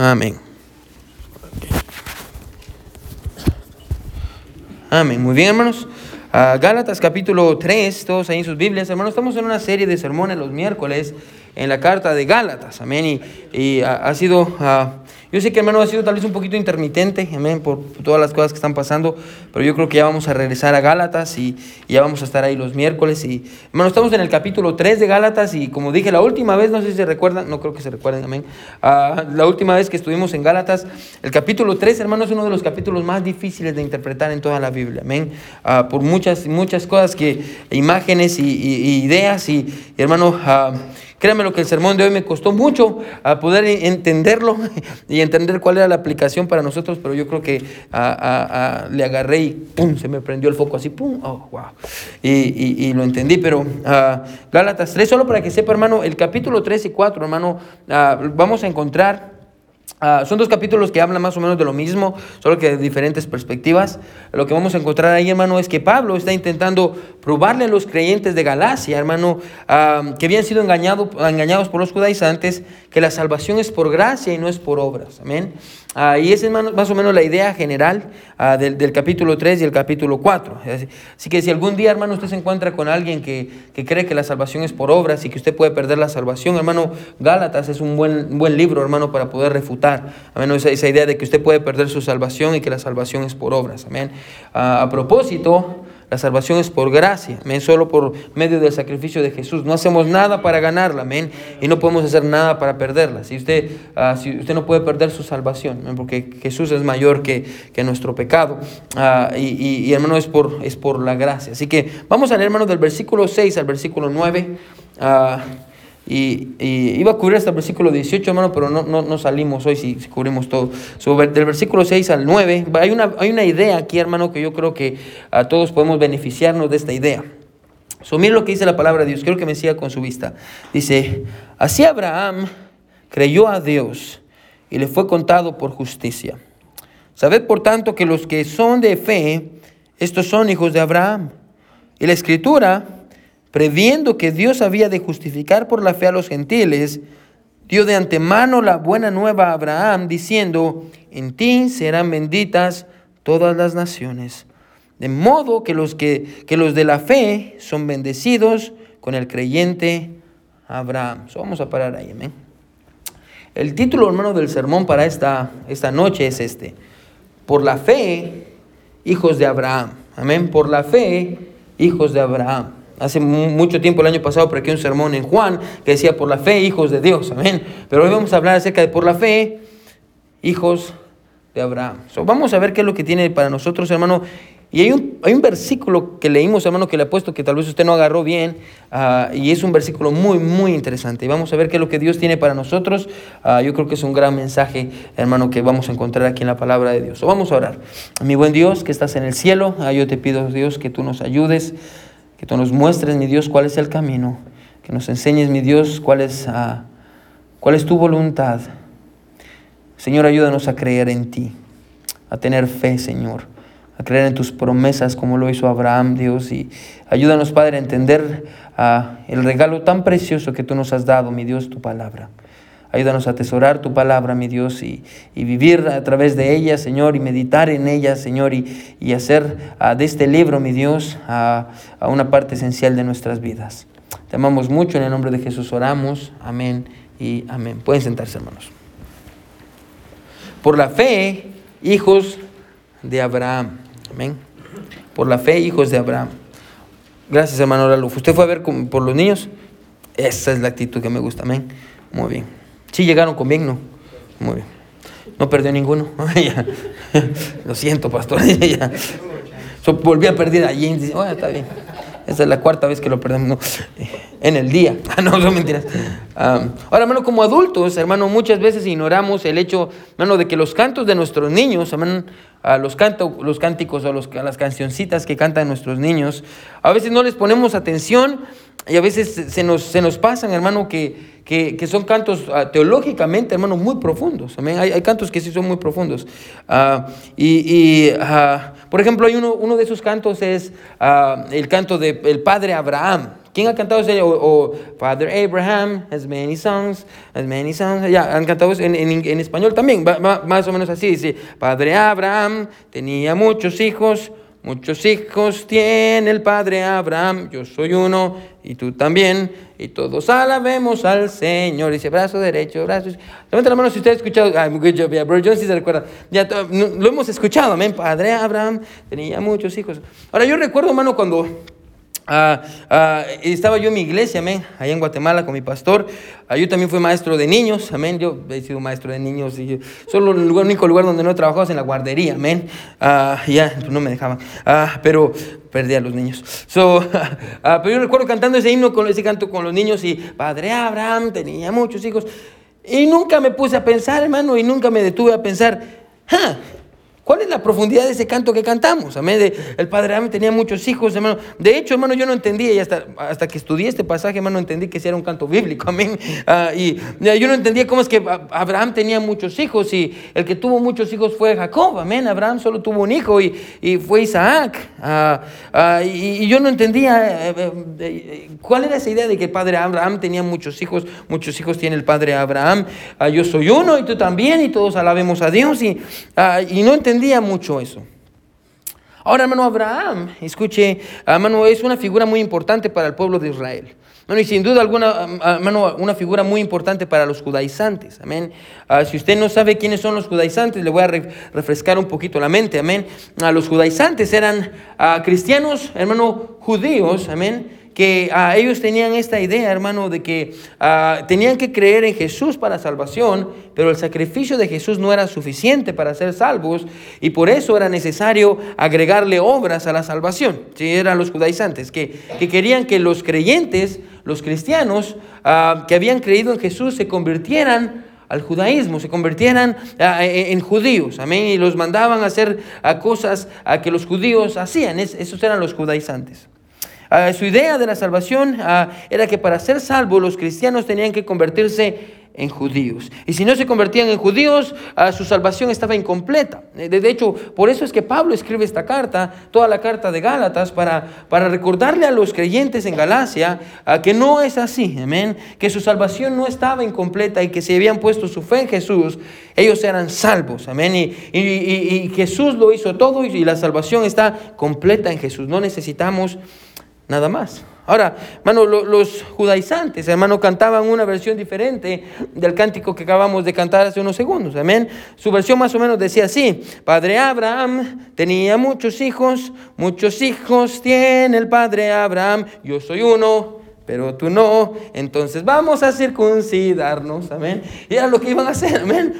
Amén. Amén. Muy bien, hermanos. Ah, Gálatas capítulo 3, todos ahí en sus Biblias. Hermanos, estamos en una serie de sermones los miércoles en la carta de Gálatas. Amén. Y, ha, sido... Ah, yo sé que hermano ha sido tal vez un poquito intermitente, amén, por todas las cosas que están pasando, pero yo creo que ya vamos a regresar a Gálatas y, ya vamos a estar ahí los miércoles. Y hermano, estamos en el capítulo 3 de Gálatas y como dije la última vez, no sé si se recuerdan, no creo que se recuerden, amén. Ah, la última vez que estuvimos en Gálatas, el capítulo 3, hermano, es uno de los capítulos más difíciles de interpretar en toda la Biblia, amén. Ah, por muchas, muchas cosas que, imágenes y, ideas y, hermano, Créanme lo que el sermón de hoy me costó mucho a poder entenderlo y entender cuál era la aplicación para nosotros, pero yo creo que le agarré y ¡pum! se me prendió el foco así, ¡pum! ¡Oh, wow! Y, lo entendí, pero Gálatas 3, solo para que sepa, hermano, el capítulo 3 y 4, hermano, vamos a encontrar Ah, son dos capítulos que hablan más o menos de lo mismo, solo que de diferentes perspectivas. Lo que vamos a encontrar ahí, hermano, es que Pablo está intentando probarle a los creyentes de Galacia, hermano, ah, que habían sido engañado, engañados por los judaizantes, que la salvación es por gracia y no es por obras. Amén. Ah, y esa es más o menos la idea general del, capítulo 3 y el capítulo 4. Así que si algún día, hermano, usted se encuentra con alguien que, cree que la salvación es por obras y que usted puede perder la salvación, hermano, Gálatas es un buen, buen libro, hermano, para poder refutar Amén. Esa, esa, idea de que usted puede perder su salvación y que la salvación es por obras. Amén. a propósito, la salvación es por gracia, amén, solo por medio del sacrificio de Jesús. No hacemos nada para ganarla, amén, y no podemos hacer nada para perderla. Si usted, ah, si usted no puede perder su salvación, porque Jesús es mayor que, que nuestro pecado, ah, y, y, hermano, es por, es por la gracia. Así que vamos a leer, hermano, del versículo 6 al versículo 9. Y, iba a cubrir hasta el versículo 18, hermano, pero no, no, salimos hoy si, cubrimos todo. del versículo 6 al 9, hay una, hay una idea aquí, hermano, que yo creo que a todos podemos beneficiarnos de esta idea. So, lo que dice la palabra de Dios, quiero que me siga con su vista. Dice, así Abraham creyó a Dios y le fue contado por justicia. Sabed por tanto que los que son de fe, estos son hijos de Abraham. Y la escritura previendo que Dios había de justificar por la fe a los gentiles, dio de antemano la buena nueva a Abraham, diciendo, en ti serán benditas todas las naciones. De modo que los, que, los de la fe son bendecidos con el creyente Abraham. vamos a parar ahí, amén. El título, hermano, del sermón para esta, esta noche es este. Por la fe, hijos de Abraham. Amén. Por la fe, hijos de Abraham. Hace mucho tiempo, el año pasado, aquí un sermón en Juan que decía por la fe, hijos de Dios. Amén. Pero hoy vamos a hablar acerca de por la fe, hijos de Abraham. vamos a ver qué es lo que tiene para nosotros, hermano. Y hay un, hay un versículo que leímos, hermano, que le he puesto que tal vez usted no agarró bien. Ah, y es un versículo muy, muy interesante. Y vamos a ver qué es lo que Dios tiene para nosotros. Ah, yo creo que es un gran mensaje, hermano, que vamos a encontrar aquí en la palabra de Dios. vamos a orar. Mi buen Dios, que estás en el cielo, ah, yo te pido, Dios, que tú nos ayudes que tú nos muestres, mi Dios, cuál es el camino, que nos enseñes, mi Dios, cuál es, ah, cuál es tu voluntad. Señor, ayúdanos a creer en ti, a tener fe, Señor, a creer en tus promesas como lo hizo Abraham, Dios, y ayúdanos, Padre, a entender ah, el regalo tan precioso que tú nos has dado, mi Dios, tu palabra. Ayúdanos a atesorar tu palabra, mi Dios, y, vivir a través de ella, Señor, y meditar en ella, Señor, y, hacer ah, de este libro, mi Dios, a una parte esencial de nuestras vidas. Te amamos mucho, en el nombre de Jesús oramos. Amén y amén. Pueden sentarse, hermanos. Por la fe, hijos de Abraham. Amén. Por la fe, hijos de Abraham. Gracias, hermano Raluf. ¿Usted fue a ver por los niños? Esa es la actitud que me gusta. Amén. Muy bien. Sí llegaron con bien, ¿no? Muy bien. No perdió ninguno. Lo siento, pastor. volví a perder oh, está bien. Esa es la cuarta vez que lo perdemos. En el día. Ah, no, son mentiras. ahora, hermano, como adultos, hermano, muchas veces ignoramos el hecho, hermano, de que los cantos de nuestros niños, hermano, los, canto, los cánticos o los, las cancioncitas que cantan nuestros niños, a veces no les ponemos atención y a veces se nos, se nos pasan, hermano, que, que, son cantos ah, teológicamente, hermano, muy profundos. Hay, hay, cantos que sí son muy profundos. Ah, y, ah, por ejemplo, hay uno, uno de esos cantos es el canto del padre Abraham ¿Quién ha cantado ese? O, Father Abraham has many sons, has many sons. Ya, han cantado en, en, español también, más o menos así. Dice, Padre Abraham tenía muchos hijos, Muchos hijos tiene el padre Abraham, yo soy uno y tú también, y todos alabemos al Señor. Dice brazo derecho, brazo. Levanta la mano si usted ha escuchado. Ah, good job, yeah, bro John sí se recuerda. Ya lo hemos escuchado, amén. Padre Abraham tenía muchos hijos. Ahora yo recuerdo, hermano, cuando Ah, ah, estaba yo en mi iglesia, amén, allá en Guatemala con mi pastor. Ah, yo también fui maestro de niños, amén. Yo he sido maestro de niños y solo el único lugar donde no he trabajado es en la guardería, amén. ya, pues no me dejaban, pero perdí a los niños. So, pero yo recuerdo cantando ese himno, con ese canto con los niños y Padre Abraham tenía muchos hijos. Y nunca me puse a pensar, hermano, y nunca me detuve a pensar, ¿Cuál es la profundidad de ese canto que cantamos? Amén. el padre Abraham tenía muchos hijos, hermano. De hecho, hermano, yo no entendía, y hasta, hasta que estudié este pasaje, hermano, entendí que ese era un canto bíblico. Amén. Ah, y yo no entendía cómo es que Abraham tenía muchos hijos y el que tuvo muchos hijos fue Jacob. Amén. Abraham solo tuvo un hijo y, y fue Isaac. Ah, ah, y, yo no entendía eh, eh, eh, cuál era esa idea de que el padre Abraham tenía muchos hijos. Muchos hijos tiene el padre Abraham. yo soy uno y tú también y todos alabemos a Dios. Y, y no entendía entendía mucho eso. Ahora, hermano Abraham, escuche, hermano, es una figura muy importante para el pueblo de Israel. Bueno, y sin duda alguna, hermano, una figura muy importante para los judaizantes. Amén. Ah, si usted no sabe quiénes son los judaizantes, le voy a refrescar un poquito la mente. Amén. Uh, los judaizantes eran ah, cristianos, hermano, judíos. Amén que ah, ellos tenían esta idea, hermano, de que ah, tenían que creer en Jesús para salvación, pero el sacrificio de Jesús no era suficiente para ser salvos y por eso era necesario agregarle obras a la salvación. Sí, eran los judaizantes, que, querían que los creyentes, los cristianos ah, que habían creído en Jesús se convirtieran al judaísmo, se convirtieran en judíos, amén, y los mandaban a hacer cosas que los judíos hacían, esos eran los judaizantes. Ah, su idea de la salvación ah, era que para ser salvos los cristianos tenían que convertirse en judíos. Y si no se convertían en judíos, ah, su salvación estaba incompleta. De, hecho, por eso es que Pablo escribe esta carta, toda la carta de Gálatas, para, para recordarle a los creyentes en Galacia que no es así, amén, que su salvación no estaba incompleta y que si habían puesto su fe en Jesús, ellos eran salvos, amén, y, y Jesús lo hizo todo y la salvación está completa en Jesús. No necesitamos nada más. Ahora, hermano, los judaizantes, hermano, cantaban una versión diferente del cántico que acabamos de cantar hace unos segundos. Amén. Su versión más o menos decía así: Padre Abraham tenía muchos hijos, muchos hijos tiene el padre Abraham. Yo soy uno, pero tú no. Entonces vamos a circuncidarnos. Amén. Y era lo que iban a hacer. Amén.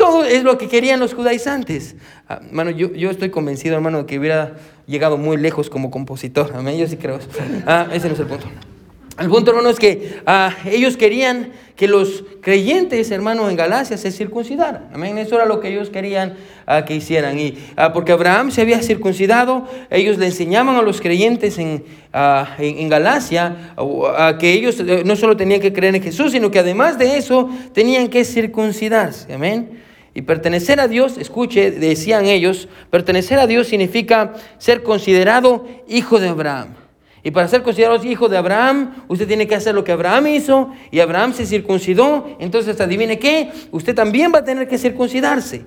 Todo es lo que querían los judaizantes. Ah, hermano, yo, yo estoy convencido, hermano, que hubiera llegado muy lejos como compositor. Amén, yo sí creo. Ah, ese no es el punto. El punto, hermano, es que ah, ellos querían que los creyentes, hermano, en Galacia se circuncidaran. Amén, eso era lo que ellos querían que hicieran. Y porque Abraham se había circuncidado, ellos le enseñaban a los creyentes en, en, en, Galacia que ellos eh, no solo tenían que creer en Jesús, sino que además de eso tenían que circuncidarse. Amén. Y pertenecer a Dios, escuche, decían ellos, pertenecer a Dios significa ser considerado hijo de Abraham. Y para ser considerado hijo de Abraham, usted tiene que hacer lo que Abraham hizo, y Abraham se circuncidó, entonces adivine qué, usted también va a tener que circuncidarse.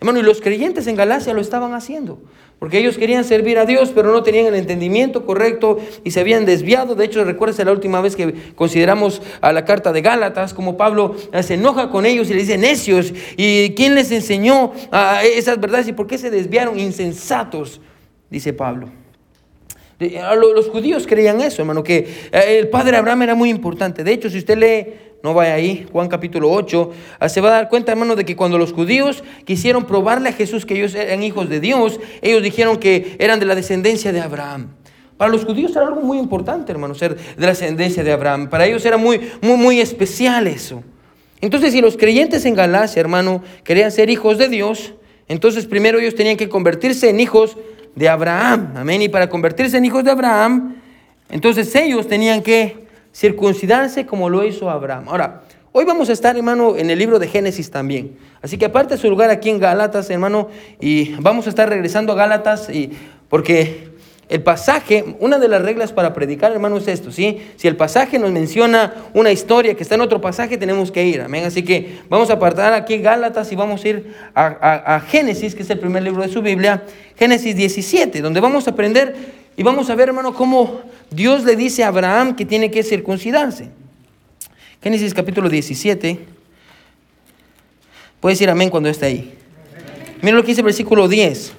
Hermano, y los creyentes en Galacia lo estaban haciendo, porque ellos querían servir a Dios, pero no tenían el entendimiento correcto y se habían desviado. De hecho, recuérdese la última vez que consideramos a la carta de Gálatas, como Pablo se enoja con ellos y les dice necios. ¿Y quién les enseñó a esas verdades y por qué se desviaron? Insensatos, dice Pablo. Los judíos creían eso, hermano, que eh, el padre Abraham era muy importante. De hecho, si usted lee no vaya ahí, Juan capítulo 8, ah, se va a dar cuenta, hermano, de que cuando los judíos quisieron probarle a Jesús que ellos eran hijos de Dios, ellos dijeron que eran de la descendencia de Abraham. Para los judíos era algo muy importante, hermano, ser de la descendencia de Abraham. Para ellos era muy, muy, muy especial eso. Entonces, si los creyentes en Galacia, hermano, querían ser hijos de Dios, entonces primero ellos tenían que convertirse en hijos de Abraham. Amén. Y para convertirse en hijos de Abraham, entonces ellos tenían que circuncidarse como lo hizo Abraham. Ahora, hoy vamos a estar, hermano, en el libro de Génesis también. Así que aparte su lugar aquí en Gálatas, hermano, y vamos a estar regresando a Gálatas y porque el pasaje, una de las reglas para predicar, hermano, es esto, ¿sí? Si el pasaje nos menciona una historia que está en otro pasaje, tenemos que ir, amén. Así que vamos a apartar aquí Gálatas y vamos a ir a, a Génesis, que es el primer libro de su Biblia, Génesis 17, donde vamos a aprender y vamos a ver, hermano, cómo Dios le dice a Abraham que tiene que circuncidarse. Génesis capítulo 17. Puedes decir amén cuando esté ahí. Mira lo que dice el versículo 10.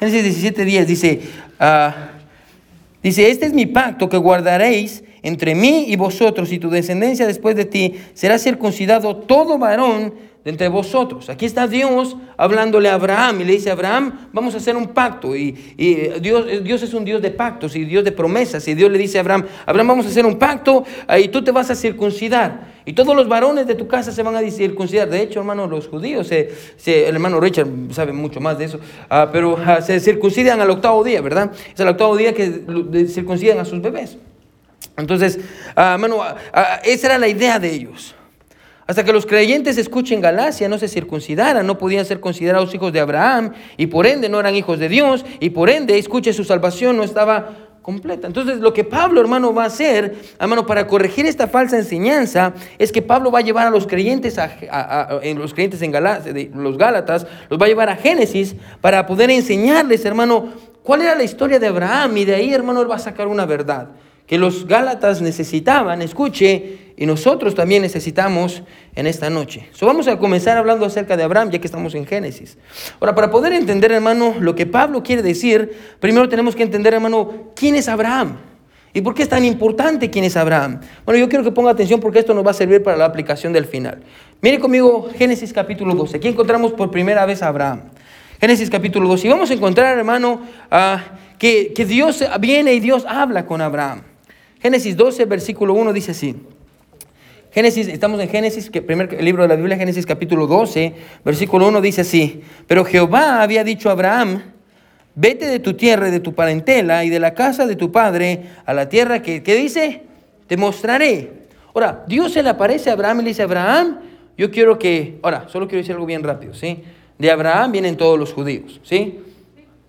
Génesis 17, 10 dice, ah, dice, este es mi pacto que guardaréis entre mí y vosotros y tu descendencia después de ti será circuncidado todo varón de entre vosotros. Aquí está Dios hablándole a Abraham y le dice Abraham, vamos a hacer un pacto. Y, Dios, Dios es un Dios de pactos y Dios de promesas. Y Dios le dice a Abraham, Abraham, vamos a hacer un pacto y tú te vas a circuncidar. Y todos los varones de tu casa se van a circuncidar. De hecho, hermano, los judíos, el hermano Richard sabe mucho más de eso, ah, pero ah, se circuncidan al octavo día, ¿verdad? Es el octavo día que circuncidan a sus bebés. Entonces, ah, hermano, esa era la idea de ellos. Hasta que los creyentes escuchen Galacia, no se circuncidaran, no podían ser considerados hijos de Abraham y por ende no eran hijos de Dios y por ende, escuche, su salvación no estaba completa. Entonces, lo que Pablo, hermano, va a hacer, hermano, para corregir esta falsa enseñanza, es que Pablo va a llevar a los creyentes, a, en los creyentes en Galacia, los Gálatas, los va a llevar a Génesis para poder enseñarles, hermano, cuál era la historia de Abraham y de ahí, hermano, él va a sacar una verdad que los Gálatas necesitaban, escuche, y nosotros también necesitamos en esta noche. So, vamos a comenzar hablando acerca de Abraham, ya que estamos en Génesis. Ahora, para poder entender, hermano, lo que Pablo quiere decir, primero tenemos que entender, hermano, quién es Abraham. ¿Y por qué es tan importante quién es Abraham? Bueno, yo quiero que ponga atención porque esto nos va a servir para la aplicación del final. Mire conmigo Génesis capítulo 12. Aquí encontramos por primera vez a Abraham. Génesis capítulo 12. Y vamos a encontrar, hermano, ah, que, que Dios viene y Dios habla con Abraham. Génesis 12, versículo 1 dice así. Génesis, estamos en Génesis, que primer libro de la Biblia, Génesis capítulo 12, versículo 1 dice así. Pero Jehová había dicho a Abraham, vete de tu tierra y de tu parentela y de la casa de tu padre a la tierra que, ¿qué dice? Te mostraré. Ahora, Dios se le aparece a Abraham y le dice, Abraham, yo quiero que, ahora, solo quiero decir algo bien rápido, ¿sí? De Abraham vienen todos los judíos, ¿sí?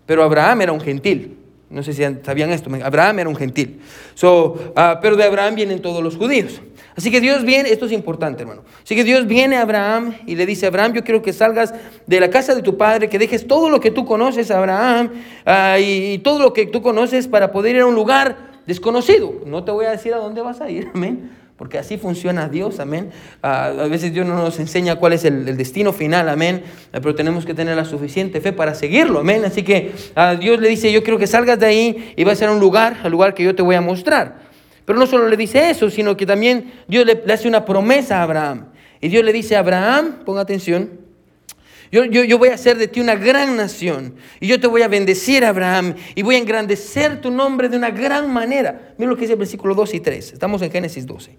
Pero Abraham era un gentil. No sé si sabían esto. Abraham era un gentil. So, ah, pero de Abraham vienen todos los judíos. Así que Dios viene, esto es importante, hermano. Así que Dios viene a Abraham y le dice, Abraham, yo quiero que salgas de la casa de tu padre, que dejes todo lo que tú conoces, Abraham, ah, y, y, todo lo que tú conoces para poder ir a un lugar desconocido. No te voy a decir a dónde vas a ir, amén porque así funciona Dios, amén. A veces Dios no nos enseña cuál es el, destino final, amén, pero tenemos que tener la suficiente fe para seguirlo, amén. Así que Dios le dice, yo quiero que salgas de ahí y vas a un lugar, al lugar que yo te voy a mostrar. Pero no solo le dice eso, sino que también Dios le, le hace una promesa a Abraham. Y Dios le dice a Abraham, ponga atención, yo, voy a hacer de ti una gran nación. Y yo te voy a bendecir, Abraham. Y voy a engrandecer tu nombre de una gran manera. Mira lo que dice el versículo 2 y 3. Estamos en Génesis 12.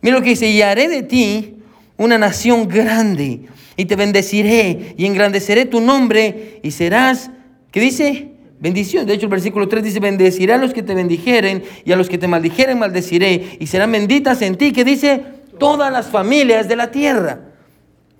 Mira lo que dice. Y haré de ti una nación grande. Y te bendeciré. Y engrandeceré tu nombre. Y serás, ¿qué dice? Bendición. De hecho, el versículo 3 dice, bendeciré a los que te bendijeren. Y a los que te maldijeren, maldeciré. Y serán benditas en ti. Que dice, todas las familias de la tierra.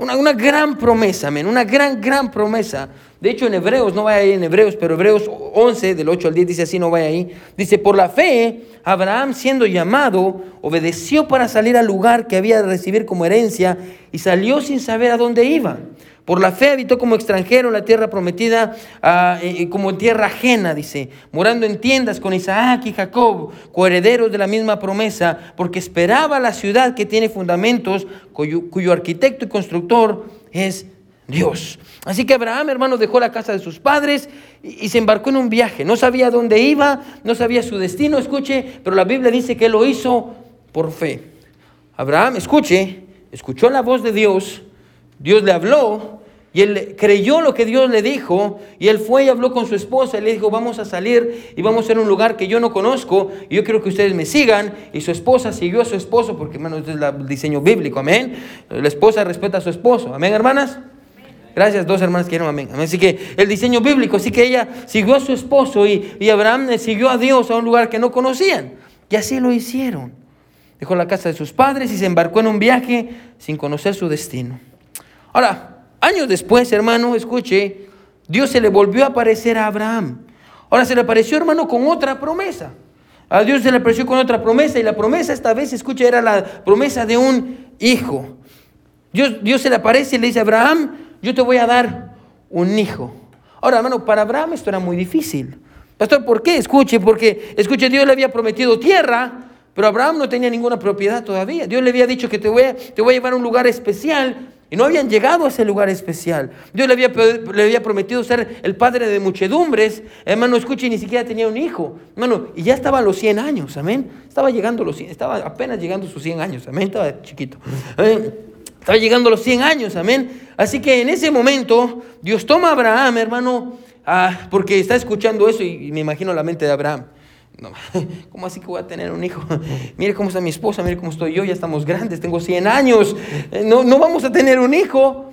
Una, gran promesa, amén, una gran, gran promesa. De hecho, en Hebreos, no vaya ahí en Hebreos, pero Hebreos 11, del 8 al 10, dice así, no vaya ahí. Dice, por la fe, Abraham siendo llamado, obedeció para salir al lugar que había de recibir como herencia y salió sin saber a dónde iba. Por la fe habitó como extranjero en la tierra prometida, ah, como tierra ajena, dice, morando en tiendas con Isaac y Jacob, coherederos de la misma promesa, porque esperaba la ciudad que tiene fundamentos, cuyo, arquitecto y constructor es Dios. Así que Abraham, hermano, dejó la casa de sus padres y, se embarcó en un viaje. No sabía dónde iba, no sabía su destino, escuche, pero la Biblia dice que lo hizo por fe. Abraham, escuche, escuchó la voz de Dios, Dios le habló y él creyó lo que Dios le dijo y él fue y habló con su esposa y le dijo, vamos a salir y vamos a ir a un lugar que yo no conozco y yo quiero que ustedes me sigan. Y su esposa siguió a su esposo porque, hermano, este es el diseño bíblico, amén. La esposa respeta a su esposo, amén, hermanas. Gracias, dos hermanas que amén. Así que el diseño bíblico, así que ella siguió a su esposo y, y Abraham siguió a Dios a un lugar que no conocían. Y así lo hicieron. Dejó la casa de sus padres y se embarcó en un viaje sin conocer su destino. Ahora, Años después, hermano, escuche, Dios se le volvió a aparecer a Abraham. Ahora se le apareció, hermano, con otra promesa. A Dios se le apareció con otra promesa y la promesa esta vez, escucha, era la promesa de un hijo. Dios, Dios se le aparece y le dice Abraham, yo te voy a dar un hijo. Ahora, hermano, para Abraham esto era muy difícil. Pastor, ¿por qué? Escuche, porque, escuche, Dios le había prometido tierra, pero Abraham no tenía ninguna propiedad todavía. Dios le había dicho que te voy a, te voy a llevar a un lugar especial y no habían llegado a ese lugar especial. Dios le había, le había prometido ser el padre de muchedumbres. Hermano, escuche, ni siquiera tenía un hijo. Hermano, y ya estaba a los 100 años, amén. Estaba llegando los 100, estaba apenas llegando sus 100 años, amén. Estaba chiquito. Estaba llegando a los 100 años, amén. Así que en ese momento, Dios toma a Abraham, hermano, ah, porque está escuchando eso y me imagino la mente de Abraham. No, ¿Cómo así que voy a tener un hijo? Mire cómo está mi esposa, mire cómo estoy yo, ya estamos grandes, tengo 100 años, eh, no, no vamos a tener un hijo.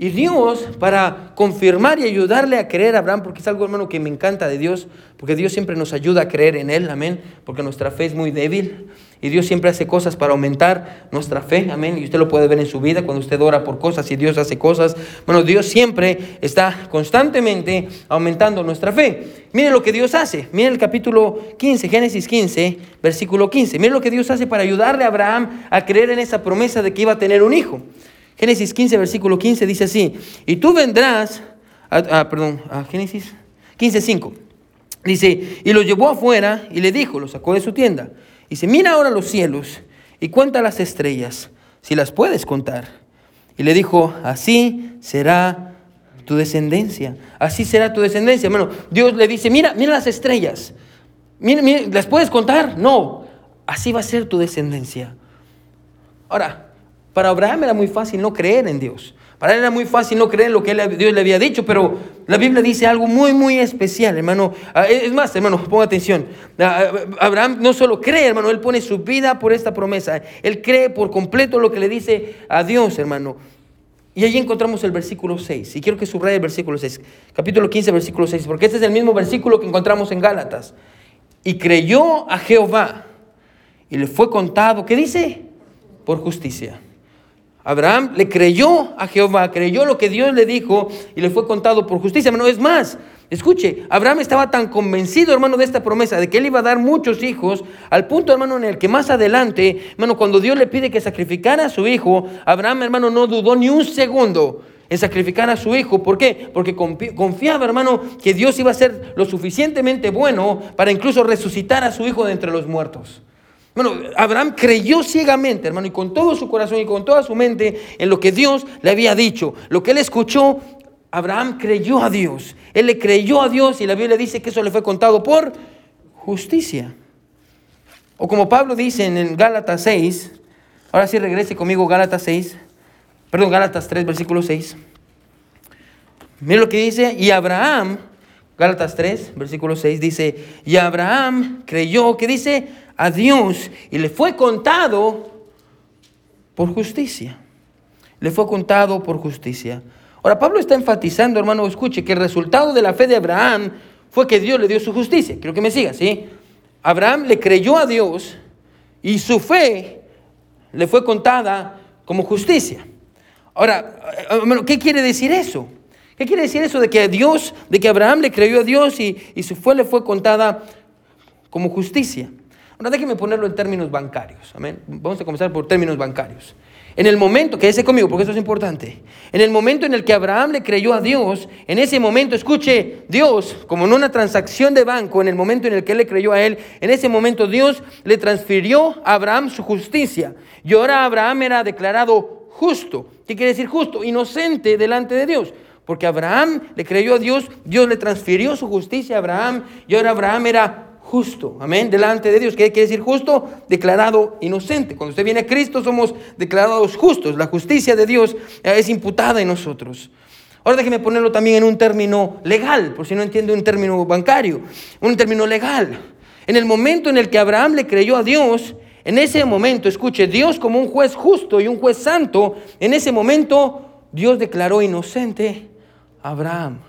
Y Dios, para confirmar y ayudarle a creer a Abraham, porque es algo, hermano, que me encanta de Dios, porque Dios siempre nos ayuda a creer en Él, amén, porque nuestra fe es muy débil. Y Dios siempre hace cosas para aumentar nuestra fe, amén. Y usted lo puede ver en su vida cuando usted ora por cosas y Dios hace cosas. Bueno, Dios siempre está constantemente aumentando nuestra fe. Mire lo que Dios hace. Mire el capítulo 15, Génesis 15, versículo 15. Mire lo que Dios hace para ayudarle a Abraham a creer en esa promesa de que iba a tener un hijo. Génesis 15, versículo 15 dice así, y tú vendrás, a, perdón, a Génesis 15, 5. Dice, y lo llevó afuera y le dijo, lo sacó de su tienda. Dice, mira ahora los cielos y cuenta las estrellas, si las puedes contar. Y le dijo, así será tu descendencia. Así será tu descendencia. Hermano, Dios le dice, mira, mira las estrellas. Mira, mira, ¿las puedes contar? No. Así va a ser tu descendencia. Ahora, para Abraham era muy fácil no creer en Dios. Para él era muy fácil no creer en lo que Dios le había dicho, pero la Biblia dice algo muy, muy especial, hermano. Ah, es más, hermano, ponga atención. Ah, Abraham no solo cree, hermano, él pone su vida por esta promesa. Él cree por completo lo que le dice a Dios, hermano. Y allí encontramos el versículo 6. Y quiero que subraye el versículo 6. Capítulo 15, versículo 6. Porque este es el mismo versículo que encontramos en Gálatas. Y creyó a Jehová. Y le fue contado, ¿qué dice? Por justicia. Abraham le creyó a Jehová, creyó lo que Dios le dijo y le fue contado por justicia. Hermano, es más, escuche, Abraham estaba tan convencido, hermano, de esta promesa, de que él iba a dar muchos hijos, al punto, hermano, en el que más adelante, hermano, cuando Dios le pide que sacrificara a su hijo, Abraham, hermano, no dudó ni un segundo en sacrificar a su hijo. ¿Por qué? Porque confiaba, hermano, que Dios iba a ser lo suficientemente bueno para incluso resucitar a su hijo de entre los muertos. Bueno, Abraham creyó ciegamente, hermano, y con todo su corazón y con toda su mente en lo que Dios le había dicho. Lo que él escuchó, Abraham creyó a Dios. Él le creyó a Dios y la Biblia dice que eso le fue contado por justicia. O como Pablo dice en Gálatas 6, ahora sí regrese conmigo Gálatas 6, perdón, Gálatas 3, versículo 6. Mira lo que dice, y Abraham, Gálatas 3, versículo 6, dice, y Abraham creyó, que dice, a Dios y le fue contado por justicia. Le fue contado por justicia. Ahora, Pablo está enfatizando, hermano, escuche, que el resultado de la fe de Abraham fue que Dios le dio su justicia. Quiero que me siga, ¿sí? Abraham le creyó a Dios y su fe le fue contada como justicia. Ahora, hermano, ¿qué quiere decir eso? ¿Qué quiere decir eso de que Dios, de que Abraham le creyó a Dios y, y su fe le fue contada como justicia? Ahora déjeme ponerlo en términos bancarios. Amén. Vamos a comenzar por términos bancarios. En el momento, quédese conmigo porque eso es importante. En el momento en el que Abraham le creyó a Dios, en ese momento, escuche, Dios, como en una transacción de banco, en el momento en el que él le creyó a él, en ese momento Dios le transfirió a Abraham su justicia. Y ahora Abraham era declarado justo. ¿Qué quiere decir justo? Inocente delante de Dios. Porque Abraham le creyó a Dios, Dios le transfirió su justicia a Abraham y ahora Abraham era justo, amén, delante de Dios. ¿Qué quiere decir justo? Declarado inocente. Cuando usted viene a Cristo somos declarados justos. La justicia de Dios es imputada en nosotros. Ahora déjeme ponerlo también en un término legal, por si no entiende un término bancario, un término legal. En el momento en el que Abraham le creyó a Dios, en ese momento, escuche, Dios como un juez justo y un juez santo, en ese momento Dios declaró inocente a Abraham.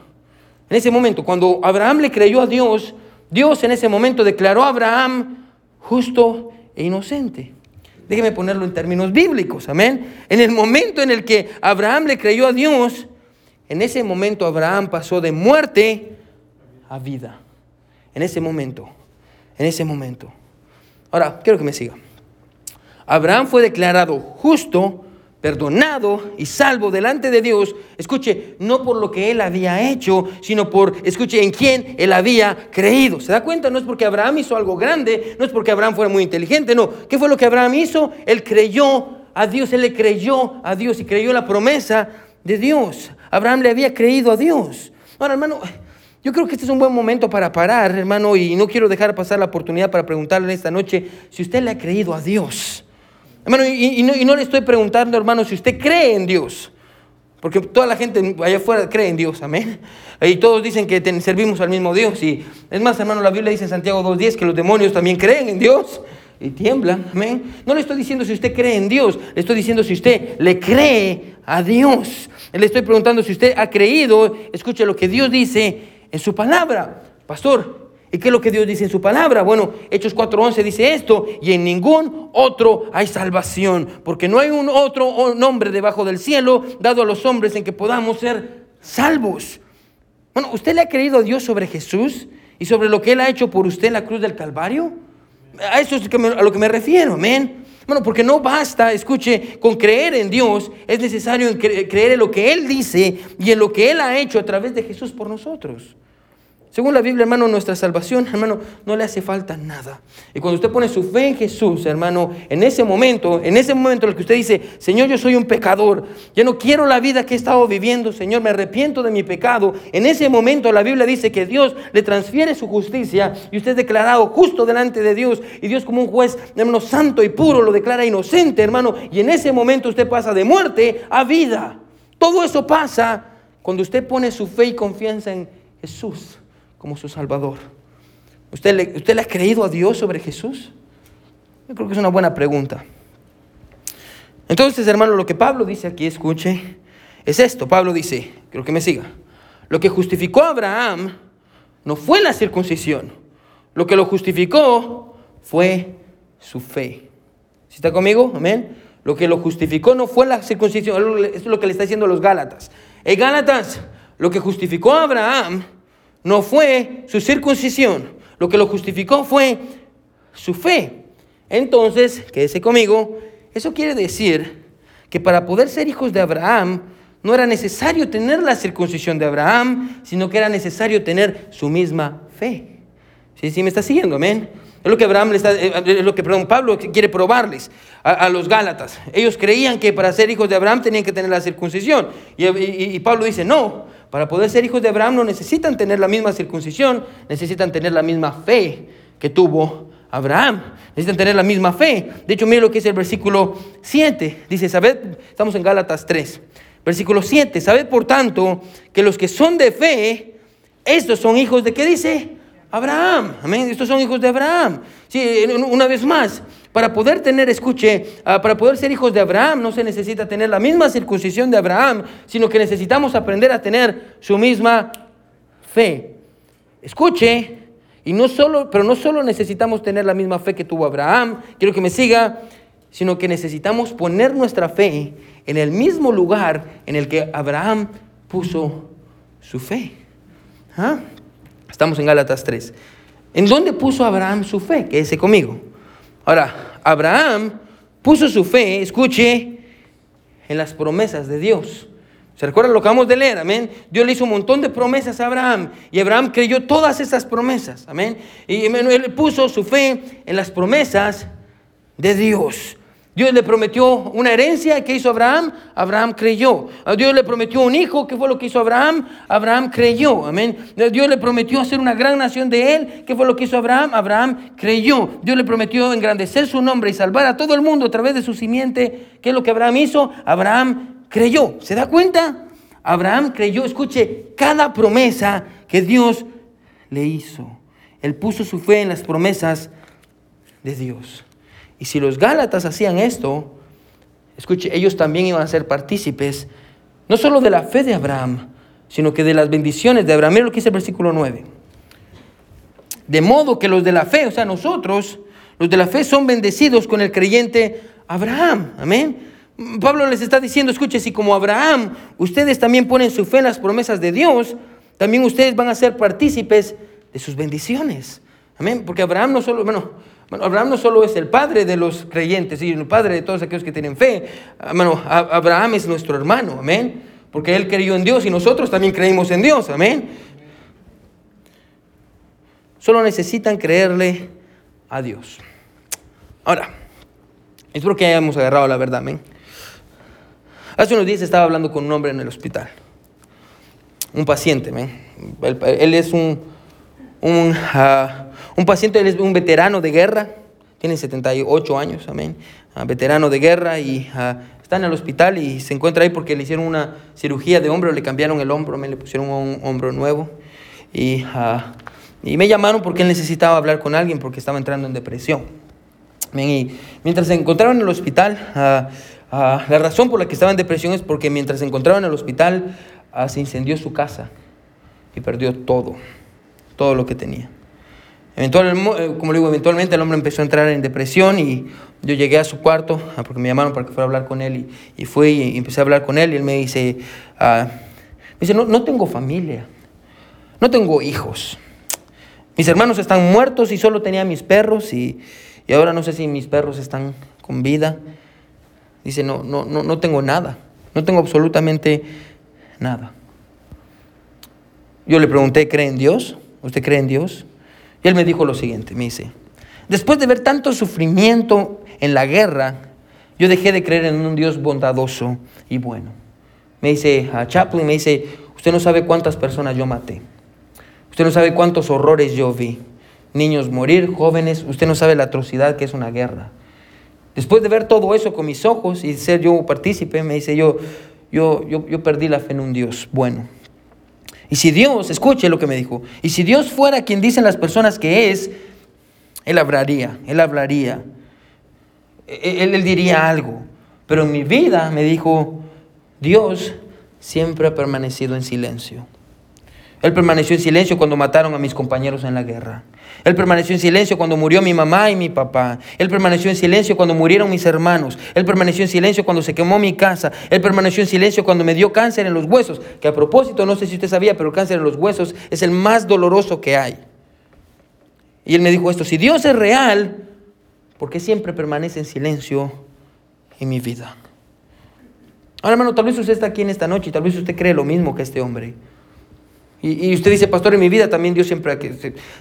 En ese momento, cuando Abraham le creyó a Dios, Dios en ese momento declaró a Abraham justo e inocente. Déjeme ponerlo en términos bíblicos, amén. En el momento en el que Abraham le creyó a Dios, en ese momento Abraham pasó de muerte a vida. en ese momento, en ese momento. Ahora, quiero que me siga. Abraham fue declarado justo, perdonado y salvo delante de Dios, escuche, no por lo que él había hecho, sino por, escuche, en quién él había creído. ¿Se da cuenta? No es porque Abraham hizo algo grande, no es porque Abraham fuera muy inteligente, no. ¿Qué fue lo que Abraham hizo? Él creyó a Dios, él le creyó a Dios y creyó la promesa de Dios. Abraham le había creído a Dios. Ahora, hermano, yo creo que este es un buen momento para parar, hermano, y no quiero dejar pasar la oportunidad para preguntarle esta noche si usted le ha creído a Dios. Hermano, y, no, le estoy preguntando, hermano, si usted cree en Dios. Porque toda la gente allá afuera cree en Dios, amén. Y todos dicen que servimos al mismo Dios. Y es más, hermano, la Biblia dice en Santiago 2.10 que los demonios también creen en Dios y tiemblan, amén. No le estoy diciendo si usted cree en Dios, le estoy diciendo si usted le cree a Dios. Le estoy preguntando si usted ha creído, escuche lo que Dios dice en su palabra. Pastor, ¿y qué es lo que Dios dice en su palabra? Bueno, Hechos 4.11 dice esto, y en ningún otro hay salvación, porque no hay un otro nombre debajo del cielo dado a los hombres en que podamos ser salvos. Bueno, ¿usted le ha creído a Dios sobre Jesús y sobre lo que Él ha hecho por usted en la cruz del Calvario? A eso es a lo que me refiero, amén. Bueno, porque no basta, escuche, con creer en Dios, es necesario creer en lo que Él dice y en lo que Él ha hecho a través de Jesús por nosotros. Según la Biblia, hermano, nuestra salvación, hermano, no le hace falta nada. Y cuando usted pone su fe en Jesús, hermano, en ese momento, en ese momento en el que usted dice, Señor, yo soy un pecador, ya no quiero la vida que he estado viviendo, Señor, me arrepiento de mi pecado. En ese momento la Biblia dice que Dios le transfiere su justicia y usted es declarado justo delante de Dios. Y Dios como un juez, hermano, santo y puro, lo declara inocente, hermano. Y en ese momento usted pasa de muerte a vida. Todo eso pasa cuando usted pone su fe y confianza en Jesús como su Salvador. ¿Usted le, ¿Usted le ha creído a Dios sobre Jesús? Yo creo que es una buena pregunta. Entonces, hermano, lo que Pablo dice aquí, escuche, es esto. Pablo dice, creo que me siga. Lo que justificó a Abraham no fue la circuncisión. Lo que lo justificó fue su fe. ¿Sí está conmigo? Amén. Lo que lo justificó no fue la circuncisión. Esto es lo que le está diciendo a los Gálatas. En Gálatas, lo que justificó a Abraham no fue su circuncisión, lo que lo justificó fue su fe. Entonces, quédese conmigo, eso quiere decir que para poder ser hijos de Abraham, no era necesario tener la circuncisión de Abraham, sino que era necesario tener su misma fe. ¿Sí, sí me está siguiendo, amén? Es lo que Abraham le está, eh, es lo que perdón, Pablo quiere probarles a, los Gálatas. Ellos creían que para ser hijos de Abraham tenían que tener la circuncisión. y Pablo dice, no, para poder ser hijos de Abraham no necesitan tener la misma circuncisión, necesitan tener la misma fe que tuvo Abraham. Necesitan tener la misma fe. De hecho, mire lo que es el versículo 7. Dice, sabed, estamos en Gálatas 3. Versículo 7. Sabed, por tanto, que los que son de fe, estos son hijos de, ¿qué dice? Abraham. Amén. Estos son hijos de Abraham. Sí, una vez más, para poder tener, escuche, ah, para poder ser hijos de Abraham no se necesita tener la misma circuncisión de Abraham, sino que necesitamos aprender a tener su misma fe. Escuche, y no solo, pero no solo necesitamos tener la misma fe que tuvo Abraham, quiero que me siga, sino que necesitamos poner nuestra fe en el mismo lugar en el que Abraham puso su fe. ¿Ah? Estamos en Gálatas 3. ¿En dónde puso Abraham su fe? Quédese conmigo. Ahora, Abraham puso su fe, escuche, en las promesas de Dios. ¿Se recuerda lo que acabamos de leer? Amén. Dios le hizo un montón de promesas a Abraham y Abraham creyó todas esas promesas. Amén. Y él puso su fe en las promesas de Dios. Dios le prometió una herencia, ¿qué hizo Abraham? Abraham creyó. Dios le prometió un hijo, ¿qué fue lo que hizo Abraham? Abraham creyó. Amén. Dios le prometió hacer una gran nación de él, ¿qué fue lo que hizo Abraham? Abraham creyó. Dios le prometió engrandecer su nombre y salvar a todo el mundo a través de su simiente. ¿Qué es lo que Abraham hizo? Abraham creyó. ¿Se da cuenta? Abraham creyó, escuche, cada promesa que Dios le hizo. Él puso su fe en las promesas de Dios. Y si los Gálatas hacían esto, escuche, ellos también iban a ser partícipes, no solo de la fe de Abraham, sino que de las bendiciones de Abraham. Mira lo que dice el versículo 9. De modo que los de la fe, o sea, nosotros, los de la fe son bendecidos con el creyente Abraham. Amén. Pablo les está diciendo, escuche, si como Abraham ustedes también ponen su fe en las promesas de Dios, también ustedes van a ser partícipes de sus bendiciones. Amén. Porque Abraham no solo, bueno, Abraham no solo es el padre de los creyentes y el padre de todos aquellos que tienen fe. Bueno, Abraham es nuestro hermano. Amén. Porque él creyó en Dios y nosotros también creímos en Dios. Amén. Solo necesitan creerle a Dios. Ahora, espero que hayamos agarrado la verdad. Amén. Hace unos días estaba hablando con un hombre en el hospital. Un paciente. Amén. Él, es un, un ah, un paciente, él es un veterano de guerra, tiene 78 años, amén, ah, veterano de guerra y ah, está en el hospital y se encuentra ahí porque le hicieron una cirugía de hombro, le cambiaron el hombro, le pusieron un hombro nuevo y, y me llamaron porque él necesitaba hablar con alguien porque estaba entrando en depresión. y mientras se encontraron en el hospital, la razón por la que estaba en depresión es porque mientras se encontraba en el hospital se incendió su casa y perdió todo, todo lo que tenía. Eventualmente, eh, como digo, eventualmente el hombre empezó a entrar en depresión y yo llegué a su cuarto ah, porque me llamaron para que fuera a hablar con él y, y fui y empecé a hablar con él y él me dice, uh, me dice no, no tengo familia, no tengo hijos. Mis hermanos están muertos y solo tenía mis perros y, y ahora no sé si mis perros están con vida. Dice, no, no, no, no tengo nada, no tengo absolutamente nada. Yo le pregunté, ¿cree en Dios? ¿Usted cree en Dios? Y él me dijo lo siguiente, me dice, después de ver tanto sufrimiento en la guerra, yo dejé de creer en un Dios bondadoso y bueno. Me dice a Chaplin, me dice, usted no sabe cuántas personas yo maté. Usted no sabe cuántos horrores yo vi. Niños morir, jóvenes, usted no sabe la atrocidad que es una guerra. Después de ver todo eso con mis ojos y ser yo partícipe, me dice, yo, yo, yo, yo perdí la fe en un Dios bueno. Y si Dios, escuche lo que me dijo, y si Dios fuera quien dicen las personas que es, Él hablaría, Él hablaría, e-, Él, él diría algo. Pero en mi vida me dijo, Dios siempre ha permanecido en silencio. Él permaneció en silencio cuando mataron a mis compañeros en la guerra. Él permaneció en silencio cuando murió mi mamá y mi papá. Él permaneció en silencio cuando murieron mis hermanos. Él permaneció en silencio cuando se quemó mi casa. Él permaneció en silencio cuando me dio cáncer en los huesos. Que a propósito, no sé si usted sabía, pero el cáncer en los huesos es el más doloroso que hay. Y él me dijo esto, si Dios es real, ¿por qué siempre permanece en silencio en mi vida? Ahora, hermano, tal vez usted está aquí en esta noche y tal vez usted cree lo mismo que este hombre. Y, usted dice, pastor, en mi vida también Dios siempre,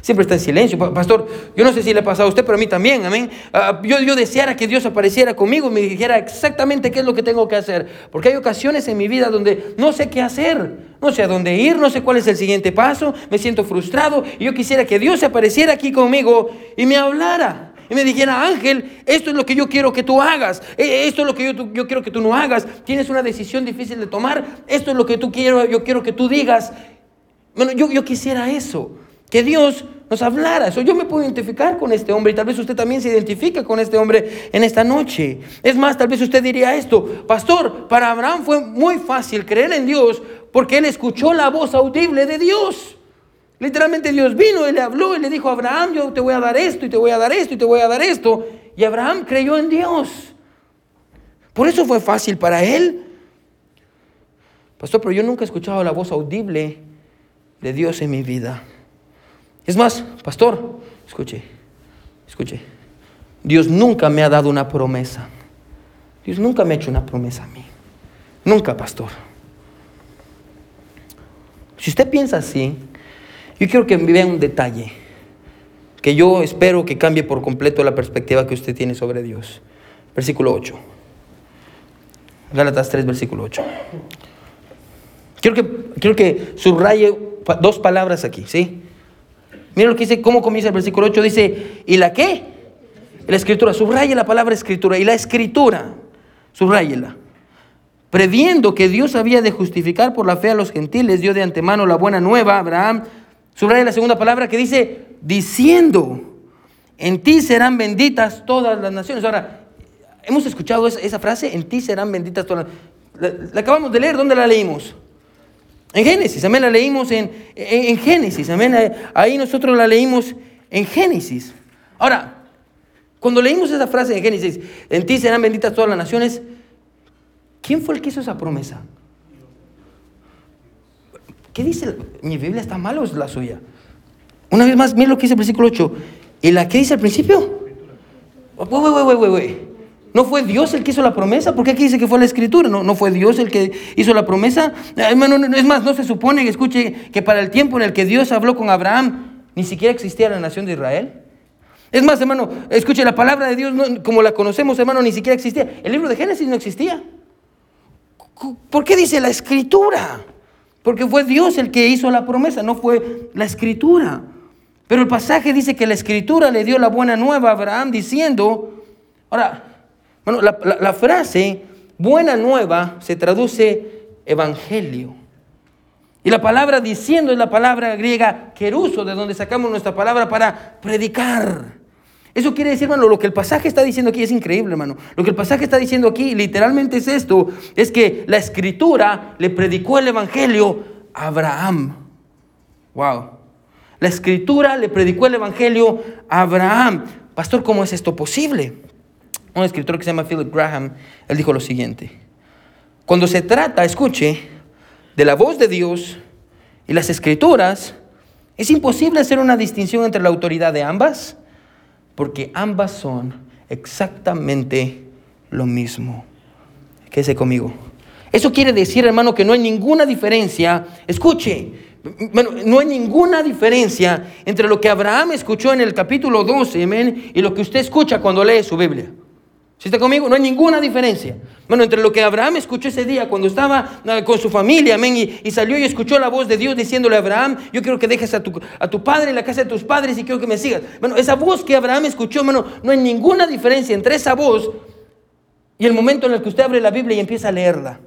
siempre está en silencio. Pastor, yo no sé si le ha pasado a usted, pero a mí también, amén. Ah, yo, yo deseara que Dios apareciera conmigo y me dijera exactamente qué es lo que tengo que hacer. Porque hay ocasiones en mi vida donde no sé qué hacer, no sé a dónde ir, no sé cuál es el siguiente paso, me siento frustrado y yo quisiera que Dios apareciera aquí conmigo y me hablara. Y me dijera, Ángel, esto es lo que yo quiero que tú hagas. E, esto es lo que yo, yo quiero que tú no hagas. Tienes una decisión difícil de tomar. Esto es lo que tú quiero, yo quiero que tú digas. Bueno, yo, yo quisiera eso, que Dios nos hablara. Eso yo me puedo identificar con este hombre y tal vez usted también se identifica con este hombre en esta noche. Es más, tal vez usted diría esto, pastor, para Abraham fue muy fácil creer en Dios porque él escuchó la voz audible de Dios. Literalmente Dios vino y le habló y le dijo a Abraham, yo te voy a dar esto y te voy a dar esto y te voy a dar esto. Y Abraham creyó en Dios. Por eso fue fácil para él. Pastor, pero yo nunca he escuchado la voz audible de Dios en mi vida. Es más, pastor, escuche, escuche. Dios nunca me ha dado una promesa. Dios nunca me ha hecho una promesa a mí. Nunca, pastor. Si usted piensa así, yo quiero que vea un detalle que yo espero que cambie por completo la perspectiva que usted tiene sobre Dios. Versículo 8. Gálatas 3, versículo 8. Quiero que, quiero que subraye dos palabras aquí, ¿sí? Mira lo que dice, cómo comienza el versículo 8, dice, ¿y la qué? La escritura, subraye la palabra escritura, y la escritura, subrayela. Previendo que Dios había de justificar por la fe a los gentiles, dio de antemano la buena nueva a Abraham. Subraya la segunda palabra que dice, diciendo, en ti serán benditas todas las naciones. Ahora, hemos escuchado esa, frase, en ti serán benditas todas las la acabamos de leer, ¿dónde la leímos? En Génesis, amén, la leímos en, en, Génesis, amén, ahí nosotros la leímos en Génesis. Ahora, cuando leímos esa frase de Génesis, en ti serán benditas todas las naciones, ¿quién fue el que hizo esa promesa? ¿Qué dice? ¿Mi Biblia está mal o es la suya? Una vez más, mira lo que dice el versículo 8. ¿Y la que dice al principio? ¿No fue Dios el que hizo la promesa? ¿Por qué aquí dice que fue la escritura? ¿No, no fue Dios el que hizo la promesa? Hermano, es más, no se supone, escuche, que para el tiempo en el que Dios habló con Abraham, ni siquiera existía la nación de Israel. Es más, hermano, escuche, la palabra de Dios, como la conocemos, hermano, ni siquiera existía. El libro de Génesis no existía. ¿Por qué dice la escritura? Porque fue Dios el que hizo la promesa, no fue la escritura. Pero el pasaje dice que la escritura le dio la buena nueva a Abraham diciendo, ahora, bueno, la, frase buena nueva se traduce evangelio. Y la palabra diciendo es la palabra griega queruso, de donde sacamos nuestra palabra para predicar. Eso quiere decir, hermano, lo que el pasaje está diciendo aquí es increíble, hermano. Lo que el pasaje está diciendo aquí literalmente es esto, es que la escritura le predicó el evangelio a Abraham. Wow. La escritura le predicó el Evangelio a Abraham. Pastor, ¿cómo es esto posible? Un escritor que se llama Philip Graham, él dijo lo siguiente. Cuando se trata, escuche, de la voz de Dios y las escrituras, es imposible hacer una distinción entre la autoridad de ambas, porque ambas son exactamente lo mismo. Quédese conmigo. Eso quiere decir, hermano, que no hay ninguna diferencia. Escuche, bueno, no hay ninguna diferencia entre lo que Abraham escuchó en el capítulo 12, amén, y lo que usted escucha cuando lee su Biblia. ¿Sí está conmigo? No hay ninguna diferencia. Bueno, entre lo que Abraham escuchó ese día cuando estaba ah, con su familia, amén, y, salió y escuchó la voz de Dios diciéndole a Abraham, yo quiero que dejes a tu, a tu padre en la casa de tus padres y quiero que me sigas. Bueno, esa voz que Abraham escuchó, no hay ninguna diferencia entre esa voz y el momento en el que usted abre la Biblia y empieza a leerla.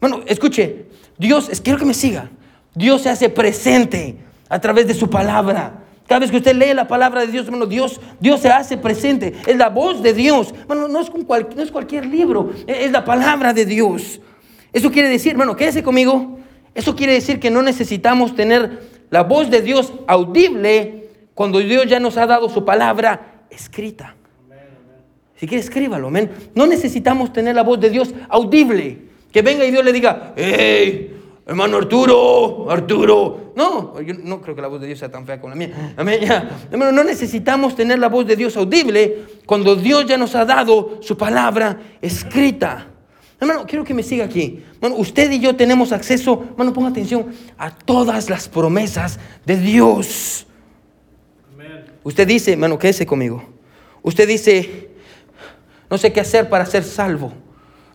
Bueno, escuche, Dios, quiero que me siga. Dios se hace presente a través de su palabra. Cada vez que usted lee la palabra de Dios, hermano, Dios, Dios se hace presente. Es la voz de Dios. Bueno, no es, no es cualquier libro, es la palabra de Dios. Eso quiere decir, hermano, quédese conmigo. Eso quiere decir que no necesitamos tener la voz de Dios audible cuando Dios ya nos ha dado su palabra escrita. Si quiere, escríbalo, amén. No necesitamos tener la voz de Dios audible. Que venga y Dios le diga, ¡Hey! Hermano Arturo, Arturo. No, yo no creo que la voz de Dios sea tan fea como la mía. Amén. Hermano, no necesitamos tener la voz de Dios audible cuando Dios ya nos ha dado su palabra escrita. Hermano, quiero que me siga aquí. Bueno, usted y yo tenemos acceso, hermano, ponga atención, a todas las promesas de Dios. Usted dice, hermano, quédese conmigo. Usted dice, no sé qué hacer para ser salvo.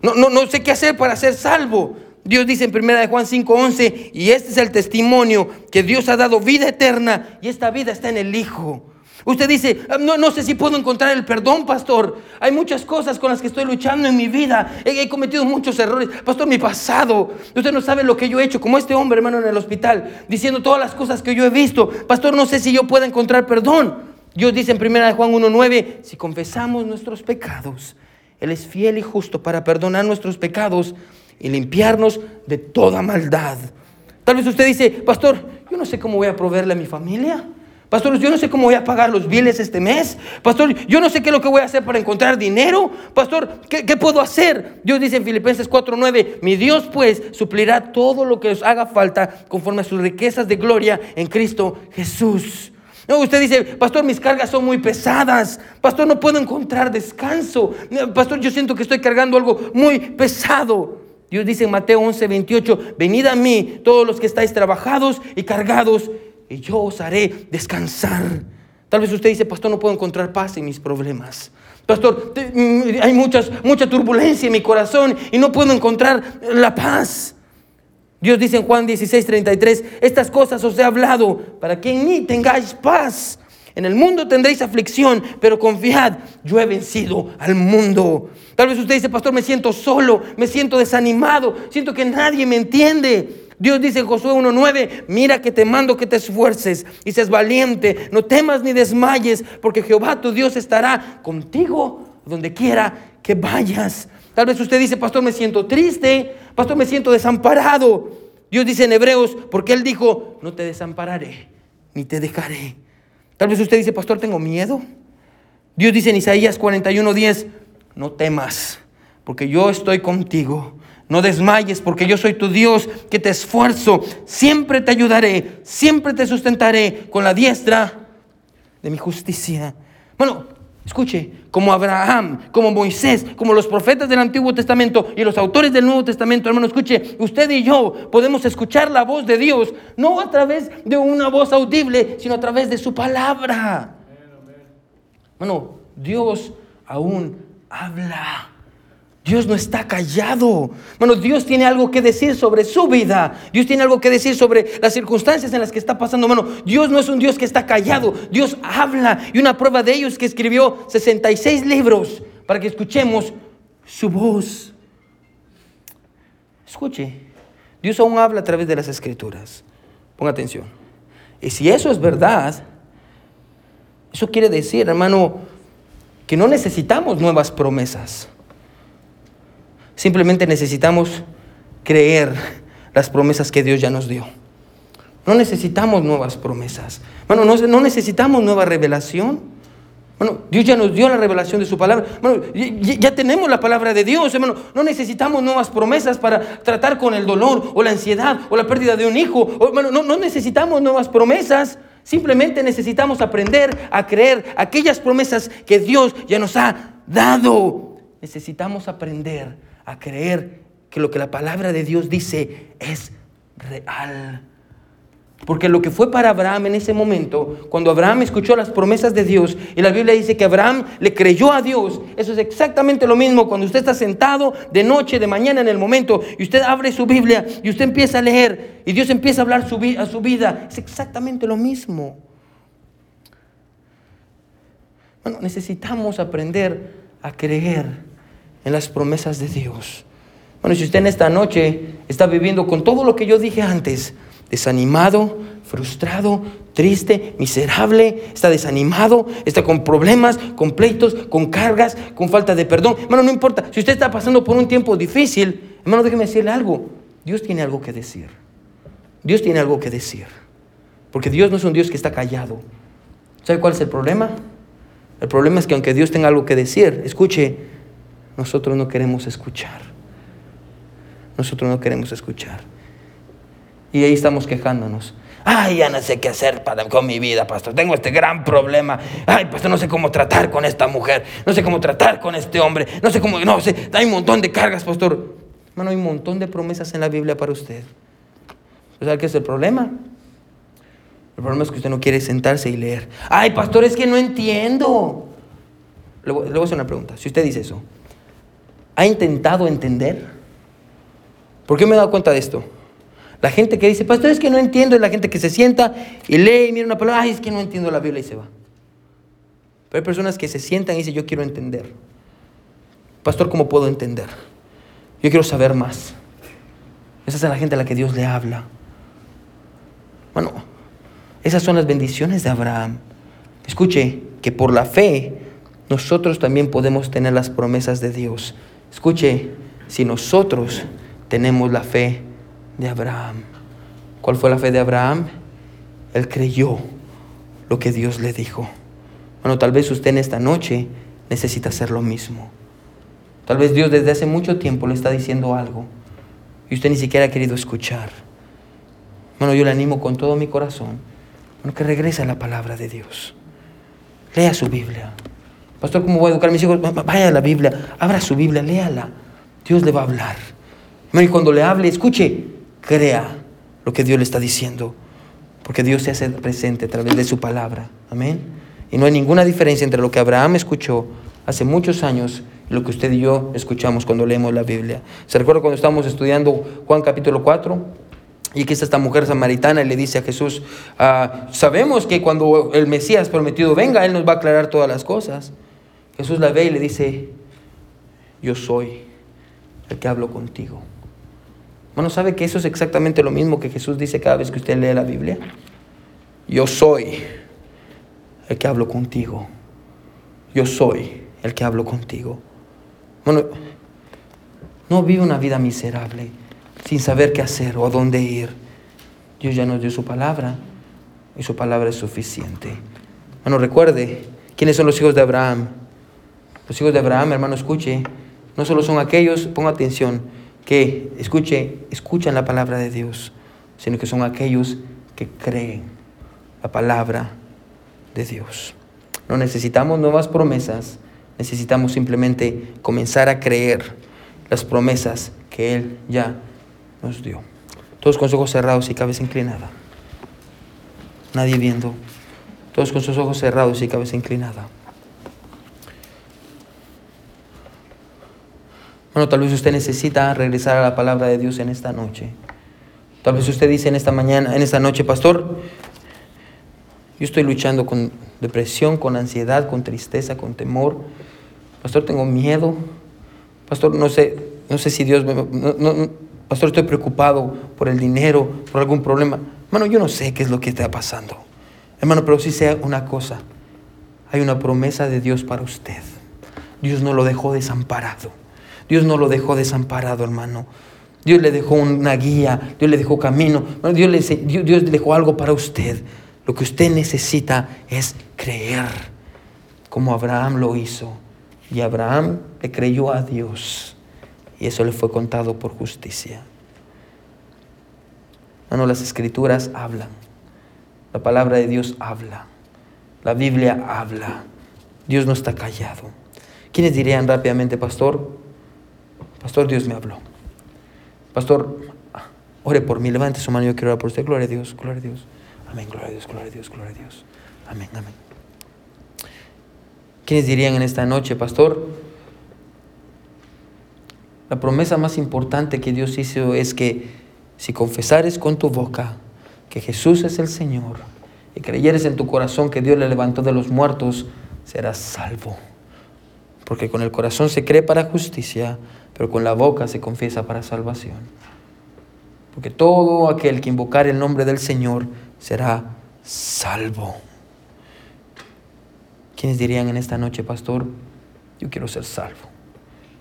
No, no, no sé qué hacer para ser salvo. Dios dice en 1 Juan 5:11, y este es el testimonio que Dios ha dado vida eterna y esta vida está en el Hijo. Usted dice, ah, no, no sé si puedo encontrar el perdón, pastor. Hay muchas cosas con las que estoy luchando en mi vida. He, cometido muchos errores. Pastor, mi pasado. Usted no sabe lo que yo he hecho, como este hombre, hermano, en el hospital, diciendo todas las cosas que yo he visto. Pastor, no sé si yo puedo encontrar perdón. Dios dice en 1 Juan 1:9, si confesamos nuestros pecados, Él es fiel y justo para perdonar nuestros pecados y limpiarnos de toda maldad. Tal vez usted dice, pastor, yo no sé cómo voy a proveerle a mi familia. Pastor, yo no sé cómo voy a pagar los biles este mes. Pastor, yo no sé qué es lo que voy a hacer para encontrar dinero. Pastor, ¿qué, puedo hacer? Dios dice en Filipenses 4:9, mi Dios pues suplirá todo lo que os haga falta conforme a sus riquezas de gloria en Cristo Jesús. Usted dice, pastor, mis cargas son muy pesadas. Pastor, no puedo encontrar descanso. Pastor, yo siento que estoy cargando algo muy pesado. Dios dice en Mateo 11, 28, venid a mí todos los que estáis trabajados y cargados, y yo os haré descansar. Tal vez usted dice, pastor, no puedo encontrar paz en mis problemas. Pastor, mm, hay muchas, mucha turbulencia en mi corazón y no puedo encontrar la paz. Dios dice en Juan 16, 33, estas cosas os he hablado para que en mí tengáis paz. En el mundo tendréis aflicción, pero confiad, yo he vencido al mundo. Tal vez usted dice, pastor, me siento solo, me siento desanimado, siento que nadie me entiende. Dios dice en Josué 1.9, mira que te mando que te esfuerces y seas valiente, no temas ni desmayes, porque Jehová tu Dios estará contigo donde quiera que vayas. Tal vez usted dice, pastor, me siento triste, pastor, me siento desamparado. Dios dice en Hebreos, porque Él dijo, no te desampararé, ni te dejaré. Tal vez usted dice, pastor, tengo miedo. Dios dice en Isaías 41:10, no temas, porque yo estoy contigo. no desmayes porque yo soy tu Dios que te esfuerzo, siempre te ayudaré, siempre te sustentaré con la diestra de mi justicia. Bueno, escuche, como Abraham, como Moisés, como los profetas del Antiguo Testamento y los autores del Nuevo Testamento, hermano, escuche, usted y yo podemos escuchar la voz de Dios, no a través de una voz audible, sino a través de su palabra. Bueno, Dios aún habla. Dios no está callado. Bueno, Dios tiene algo que decir sobre su vida. Dios tiene algo que decir sobre las circunstancias en las que está pasando. Bueno, Dios no es un Dios que está callado. Dios habla. Y una prueba de ello es que escribió 66 libros para que escuchemos su voz. Escuche, Dios aún habla a través de las escrituras. Ponga atención. Y si eso es verdad, eso quiere decir, hermano, que no necesitamos nuevas promesas. Simplemente necesitamos creer las promesas que Dios ya nos dio. No necesitamos nuevas promesas. Bueno, no, necesitamos nueva revelación. Bueno, Dios ya nos dio la revelación de su palabra. Bueno, ya, tenemos la palabra de Dios. No necesitamos nuevas promesas para tratar con el dolor o la ansiedad o la pérdida de un hijo. no, no necesitamos nuevas promesas. Simplemente necesitamos aprender a creer aquellas promesas que Dios ya nos ha dado. Necesitamos aprender a creer que lo que la palabra de Dios dice es real. Porque lo que fue para Abraham en ese momento, cuando Abraham escuchó las promesas de Dios, y la Biblia dice que Abraham le creyó a Dios, eso es exactamente lo mismo cuando usted está sentado de noche, de mañana en el momento, y usted abre su Biblia y usted empieza a leer, y Dios empieza a hablar a su vida, es exactamente lo mismo. Bueno, necesitamos aprender a creer en las promesas de Dios. Bueno, si usted en esta noche está viviendo con todo lo que yo dije antes, desanimado, frustrado, triste, miserable, está desanimado, está con problemas, con pleitos, con cargas, con falta de perdón. Hermano, no importa, si usted está pasando por un tiempo difícil, hermano, déjeme decirle algo. Dios tiene algo que decir. Dios tiene algo que decir. Porque Dios no es un Dios que está callado. ¿Sabe cuál es el problema? El problema es que aunque Dios tenga algo que decir, escuche, nosotros no queremos escuchar. Nosotros no queremos escuchar. Y ahí estamos quejándonos. Ay, ya no sé qué hacer con mi vida, pastor. Tengo este gran problema. Ay, pastor, no sé cómo tratar con esta mujer. No sé cómo tratar con este hombre. No sé cómo, no sé, hay un montón de cargas, pastor. Hermano, hay un montón de promesas en la Biblia para usted. ¿Sabe qué es el problema? El problema es que usted no quiere sentarse y leer. Ay, pastor, es que no entiendo. Le voy, le voy a hacer una pregunta. Si usted dice eso, ¿Ha intentado entender? ¿Por qué me he dado cuenta de esto? La gente que dice, pastor, es que no entiendo, es la gente que se sienta y lee y mira una palabra, ay, es que no entiendo la Biblia y se va. Pero hay personas que se sientan y dicen, yo quiero entender. Pastor, ¿cómo puedo entender? Yo quiero saber más. Esa es la gente a la que Dios le habla. Bueno, esas son las bendiciones de Abraham. Escuche que por la fe nosotros también podemos tener las promesas de Dios. Escuche, si nosotros tenemos la fe de Abraham, ¿cuál fue la fe de Abraham? Él creyó lo que Dios le dijo. Bueno, tal vez usted en esta noche necesita hacer lo mismo. Tal vez Dios desde hace mucho tiempo le está diciendo algo y usted ni siquiera ha querido escuchar. Bueno, yo le animo con todo mi corazón bueno, que regrese a la palabra de Dios. Lea su Biblia. Pastor, ¿cómo voy a educar a mis hijos? Vaya a la Biblia, abra su Biblia, léala. Dios le va a hablar. Y cuando le hable, escuche, crea lo que Dios le está diciendo. Porque Dios se hace presente a través de su palabra. Amén. Y no hay ninguna diferencia entre lo que Abraham escuchó hace muchos años y lo que usted y yo escuchamos cuando leemos la Biblia. ¿Se recuerda cuando estábamos estudiando Juan capítulo 4? Y que es esta mujer samaritana y le dice a Jesús, ah, sabemos que cuando el Mesías prometido venga, Él nos va a aclarar todas las cosas. Jesús la ve y le dice, yo soy el que hablo contigo. Bueno, ¿sabe que eso es exactamente lo mismo que Jesús dice cada vez que usted lee la Biblia? Yo soy el que hablo contigo. Yo soy el que hablo contigo. Bueno, no vive una vida miserable sin saber qué hacer o dónde ir. Dios ya nos dio su palabra y su palabra es suficiente. Bueno, recuerde, ¿quiénes son los hijos de Abraham? Los hijos de Abraham, hermano, escuche, no solo son aquellos, ponga atención, que, escuche, escuchan la palabra de Dios, sino que son aquellos que creen la palabra de Dios. No necesitamos nuevas promesas, necesitamos simplemente comenzar a creer las promesas que Él ya nos dio. Todos con sus ojos cerrados y cabeza inclinada. Nadie viendo. Todos con sus ojos cerrados y cabeza inclinada. Bueno, tal vez usted necesita regresar a la palabra de Dios en esta noche. Tal vez usted dice en esta mañana, en esta noche, pastor, yo estoy luchando con depresión, con ansiedad, con tristeza, con temor. Pastor, tengo miedo. Pastor, no sé, no sé si Dios me... pastor, estoy preocupado por el dinero, por algún problema. Hermano, yo no sé qué es lo que está pasando. Hermano, pero sí sea una cosa. Hay una promesa de Dios para usted. Dios no lo dejó desamparado. Dios no lo dejó desamparado, hermano. Dios le dejó una guía, Dios le dejó camino, Dios le, dejó algo para usted. Lo que usted necesita es creer, como Abraham lo hizo. Y Abraham le creyó a Dios y eso le fue contado por justicia. Hermano, las escrituras hablan. La palabra de Dios habla. La Biblia habla. Dios no está callado. ¿Quiénes dirían rápidamente, pastor? Pastor, Dios me habló. Pastor, ore por mí, levante su mano, yo quiero orar por usted. Gloria a Dios, gloria a Dios. Amén, gloria a Dios, gloria a Dios, gloria a Dios. Amén, amén. ¿Quiénes dirían en esta noche, pastor? La promesa más importante que Dios hizo es que si confesares con tu boca que Jesús es el Señor y creyeres en tu corazón que Dios le levantó de los muertos, serás salvo. Porque con el corazón se cree para justicia, pero con la boca se confiesa para salvación. Porque todo aquel que invocar el nombre del Señor será salvo. ¿Quiénes dirían en esta noche, pastor? Yo quiero ser salvo.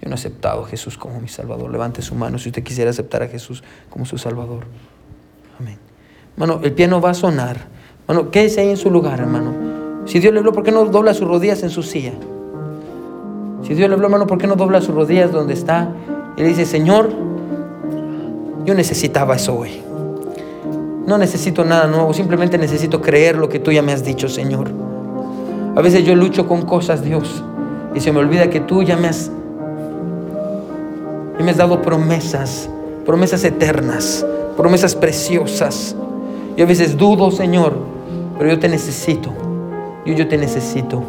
Yo no he aceptado a Jesús como mi Salvador. Levante su mano si usted quisiera aceptar a Jesús como su Salvador. Amén. Hermano, el piano va a sonar. Hermano, quédese ahí en su lugar, hermano. Si Dios le habló, ¿por qué no dobla sus rodillas en su silla? Si Dios le habló, hermano, ¿por qué no dobla sus rodillas donde está? Y le dice, Señor, yo necesitaba eso hoy. No necesito nada nuevo, simplemente necesito creer lo que tú ya me has dicho, Señor. A veces yo lucho con cosas, Dios, y se me olvida que tú ya me has, me has dado promesas, promesas eternas, promesas preciosas. Y a veces dudo, Señor, pero yo te necesito. Yo, yo te necesito.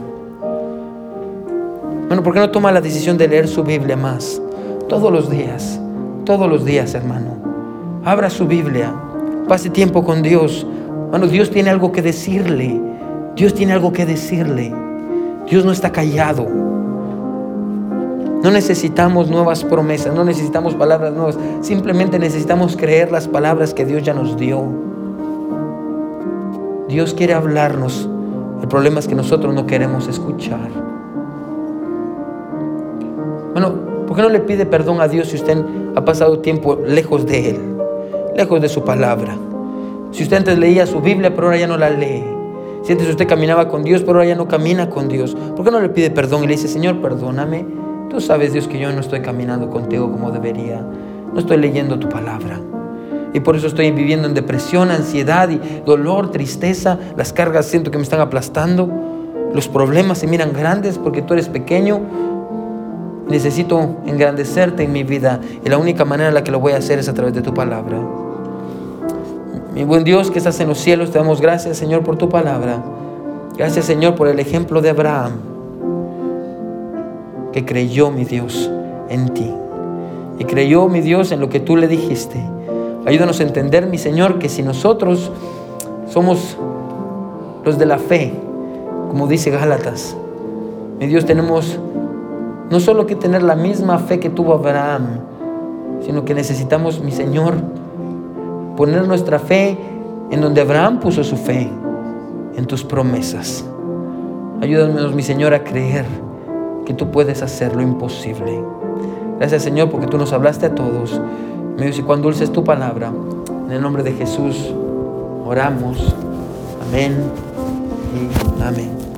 Bueno, ¿por qué no toma la decisión de leer su Biblia más? Todos los días, todos los días, hermano. Abra su Biblia, pase tiempo con Dios. Hermano, Dios tiene algo que decirle. Dios tiene algo que decirle. Dios no está callado. No necesitamos nuevas promesas, no necesitamos palabras nuevas. Simplemente necesitamos creer las palabras que Dios ya nos dio. Dios quiere hablarnos. El problema es que nosotros no queremos escuchar. Bueno, ¿por qué no le pide perdón a Dios si usted ha pasado tiempo lejos de Él, lejos de su palabra? Si usted antes leía su Biblia, pero ahora ya no la lee. Si antes usted caminaba con Dios, pero ahora ya no camina con Dios. ¿Por qué no le pide perdón y le dice, Señor, perdóname? Tú sabes, Dios, que yo no estoy caminando contigo como debería. No estoy leyendo tu palabra. Y por eso estoy viviendo en depresión, ansiedad y dolor, tristeza. Las cargas siento que me están aplastando. Los problemas se miran grandes porque tú eres pequeño necesito engrandecerte en mi vida y la única manera en la que lo voy a hacer es a través de tu palabra. Mi buen Dios que estás en los cielos, te damos gracias Señor por tu palabra. Gracias Señor por el ejemplo de Abraham, que creyó mi Dios en ti. Y creyó mi Dios en lo que tú le dijiste. Ayúdanos a entender, mi Señor, que si nosotros somos los de la fe, como dice Gálatas, mi Dios tenemos no solo que tener la misma fe que tuvo Abraham, sino que necesitamos, mi Señor, poner nuestra fe en donde Abraham puso su fe, en tus promesas. Ayúdanos, mi Señor, a creer que tú puedes hacer lo imposible. Gracias, Señor, porque tú nos hablaste a todos. Me dice, cuán dulce es tu palabra. En el nombre de Jesús oramos. Amén y amén.